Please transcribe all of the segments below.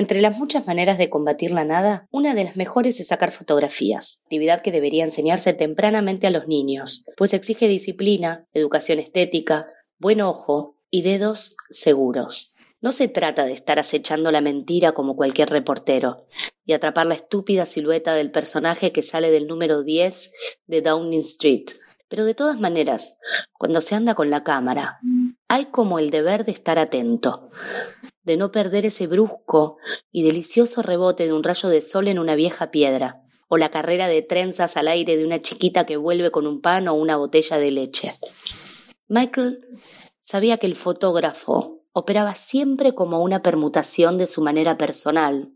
Entre las muchas maneras de combatir la nada, una de las mejores es sacar fotografías, actividad que debería enseñarse tempranamente a los niños, pues exige disciplina, educación estética, buen ojo y dedos seguros. No se trata de estar acechando la mentira como cualquier reportero y atrapar la estúpida silueta del personaje que sale del número 10 de Downing Street. Pero de todas maneras, cuando se anda con la cámara, hay como el deber de estar atento, de no perder ese brusco y delicioso rebote de un rayo de sol en una vieja piedra, o la carrera de trenzas al aire de una chiquita que vuelve con un pan o una botella de leche. Michael sabía que el fotógrafo operaba siempre como una permutación de su manera personal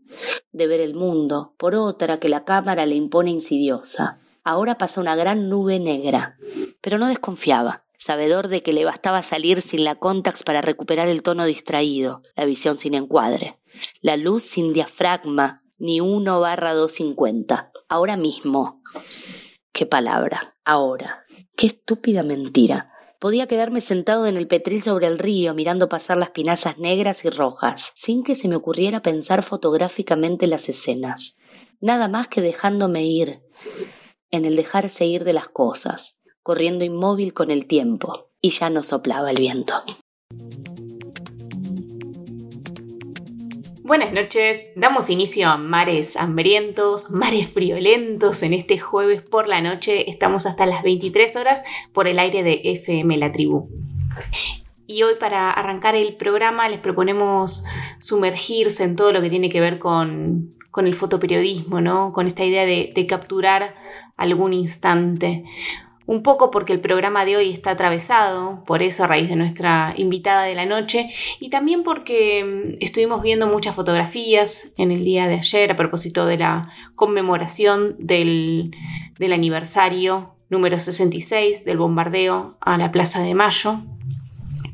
de ver el mundo, por otra que la cámara le impone insidiosa. Ahora pasa una gran nube negra, pero no desconfiaba, sabedor de que le bastaba salir sin la contax para recuperar el tono distraído, la visión sin encuadre, la luz sin diafragma, ni 1 barra 250. Ahora mismo. Qué palabra. Ahora. Qué estúpida mentira. Podía quedarme sentado en el petril sobre el río mirando pasar las pinazas negras y rojas, sin que se me ocurriera pensar fotográficamente las escenas. Nada más que dejándome ir, en el dejarse ir de las cosas, corriendo inmóvil con el tiempo, y ya no soplaba el viento. Buenas noches, damos inicio a Mares Hambrientos, Mares Friolentos en este jueves por la noche. Estamos hasta las 23 horas por el aire de FM La Tribu. Y hoy para arrancar el programa les proponemos sumergirse en todo lo que tiene que ver con, el fotoperiodismo, ¿no? con esta idea de, de capturar algún instante un poco porque el programa de hoy está atravesado, por eso a raíz de nuestra invitada de la noche, y también porque mm, estuvimos viendo muchas fotografías en el día de ayer a propósito de la conmemoración del, del aniversario número 66 del bombardeo a la Plaza de Mayo,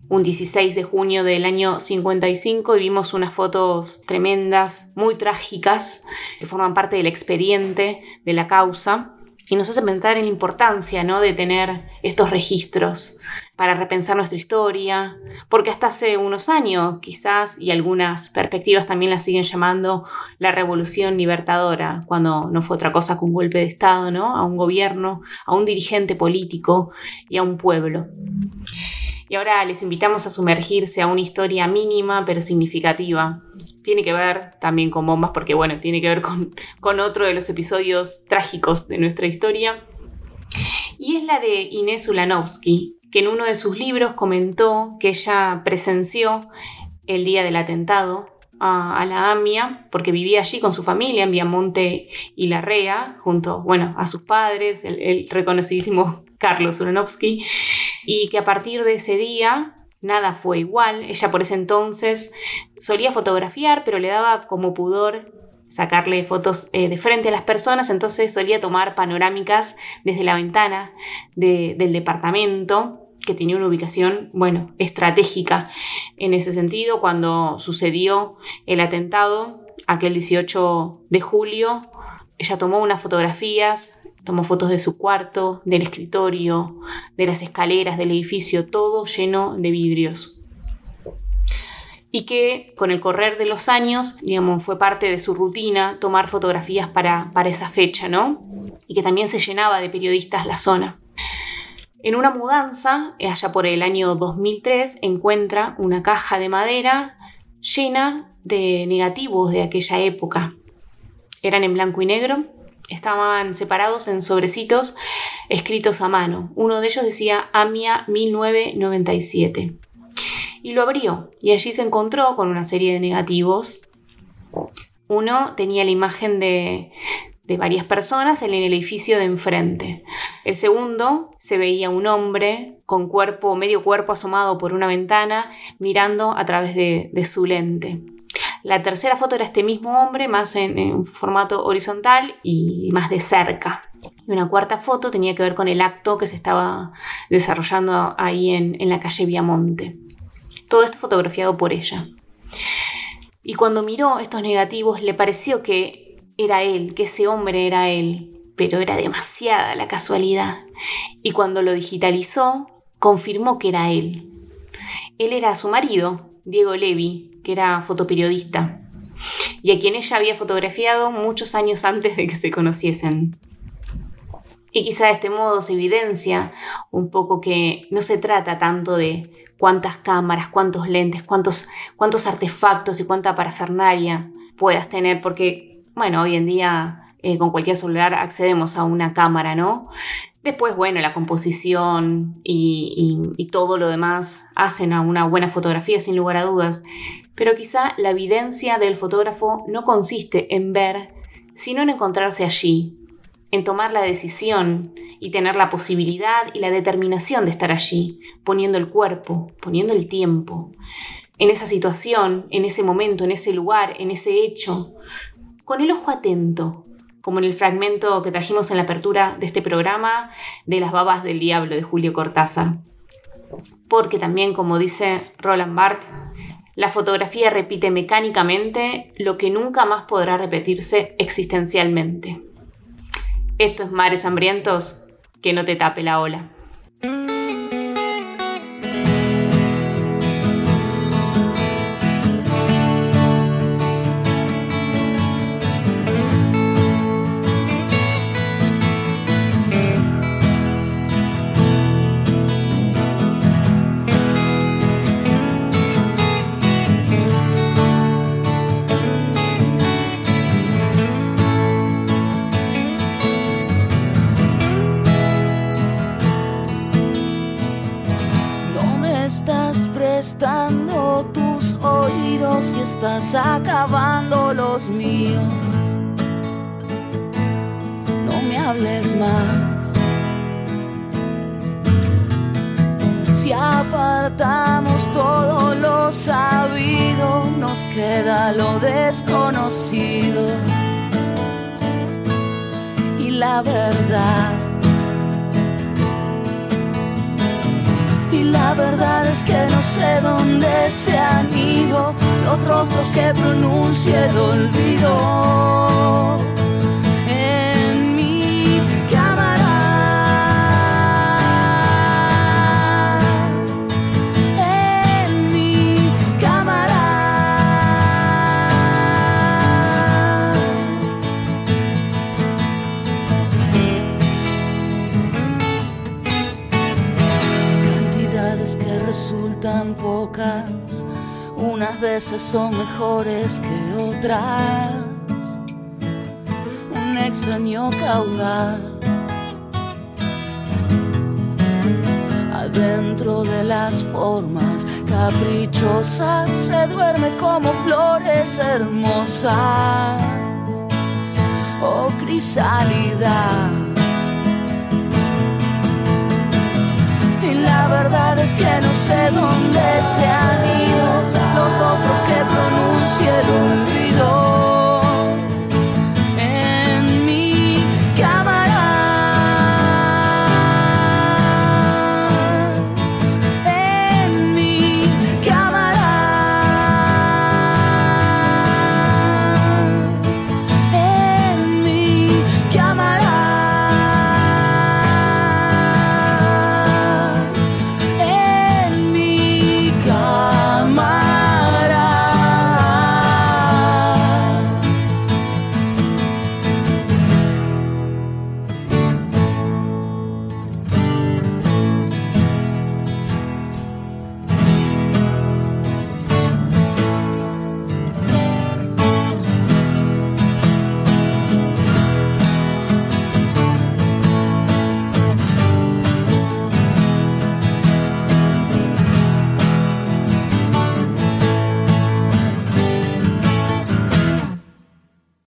un 16 de junio del año 55 y vimos unas fotos tremendas, muy trágicas, que forman parte del expediente de la causa y nos hace pensar en la importancia ¿no? de tener estos registros para repensar nuestra historia, porque hasta hace unos años quizás, y algunas perspectivas también la siguen llamando la revolución libertadora, cuando no fue otra cosa que un golpe de Estado, ¿no? A un gobierno, a un dirigente político y a un pueblo. Y ahora les invitamos a sumergirse a una historia mínima pero significativa. Tiene que ver también con bombas porque, bueno, tiene que ver con, con otro de los episodios trágicos de nuestra historia. Y es la de Inés Ulanovsky, que en uno de sus libros comentó que ella presenció el día del atentado a, la AMIA, porque vivía allí con su familia en Viamonte y Larrea, junto, bueno, a sus padres, el, el reconocidísimo Carlos Ulanovsky, y que a partir de ese día nada fue igual. Ella por ese entonces solía fotografiar, pero le daba como pudor sacarle fotos eh, de frente a las personas, entonces solía tomar panorámicas desde la ventana del departamento que tenía una ubicación, bueno, estratégica en ese sentido. Cuando sucedió el atentado, aquel 18 de julio, ella tomó unas fotografías Tomó fotos de su cuarto, del escritorio, de las escaleras del edificio, todo lleno de vidrios. Y que con el correr de los años, digamos, fue parte de su rutina tomar fotografías para, para esa fecha, ¿no? Y que también se llenaba de periodistas la zona. En una mudanza, allá por el año 2003, encuentra una caja de madera llena de negativos de aquella época. Eran en blanco y negro estaban separados en sobrecitos escritos a mano. Uno de ellos decía AMIA 1997. Y lo abrió y allí se encontró con una serie de negativos. Uno tenía la imagen de, de varias personas en el edificio de enfrente. El segundo se veía un hombre con cuerpo, medio cuerpo asomado por una ventana, mirando a través de, de su lente. La tercera foto era este mismo hombre, más en, formato horizontal y más de cerca. Y una cuarta foto tenía que ver con el acto que se estaba desarrollando ahí en, en la calle Viamonte. Todo esto fotografiado por ella. Y cuando miró estos negativos le pareció que era él, que ese hombre era él, pero era demasiada la casualidad. Y cuando lo digitalizó, confirmó que era él. Él era su marido, Diego Levi, que era fotoperiodista. y a quien ella había fotografiado muchos años antes de que se conociesen. Y quizá de este modo se evidencia un poco que no se trata tanto de cuántas cámaras, cuántos lentes, cuántos, cuántos artefactos y cuánta parafernalia puedas tener, porque, bueno, hoy en día eh, con cualquier celular accedemos a una cámara, ¿no? Después, bueno, la composición y, todo lo demás hacen a una buena fotografía, sin lugar a dudas. Pero quizá la evidencia del fotógrafo no consiste en ver, sino en encontrarse allí, en tomar la decisión y tener la posibilidad y la determinación de estar allí, poniendo el cuerpo, poniendo el tiempo, en esa situación, en ese momento, en ese lugar, en ese hecho, con el ojo atento, como en el fragmento que trajimos en la apertura de este programa de Las babas del diablo de Julio Cortázar. Porque también, como dice Roland Barthes, la fotografía repite mecánicamente lo que nunca más podrá repetirse existencialmente. Esto es Mares Hambrientos, que no te tape la ola. Estás acabando los míos. No me hables más. Si apartamos todo lo sabido, nos queda lo desconocido. Y la verdad la verdad es que no sé dónde se han ido los rostros que pronuncia el olvido. Veces son mejores que otras. Un extraño caudal. Adentro de las formas caprichosas se duerme como flores hermosas. Oh, crisálida la verdad es que no sé dónde se han ido cielo.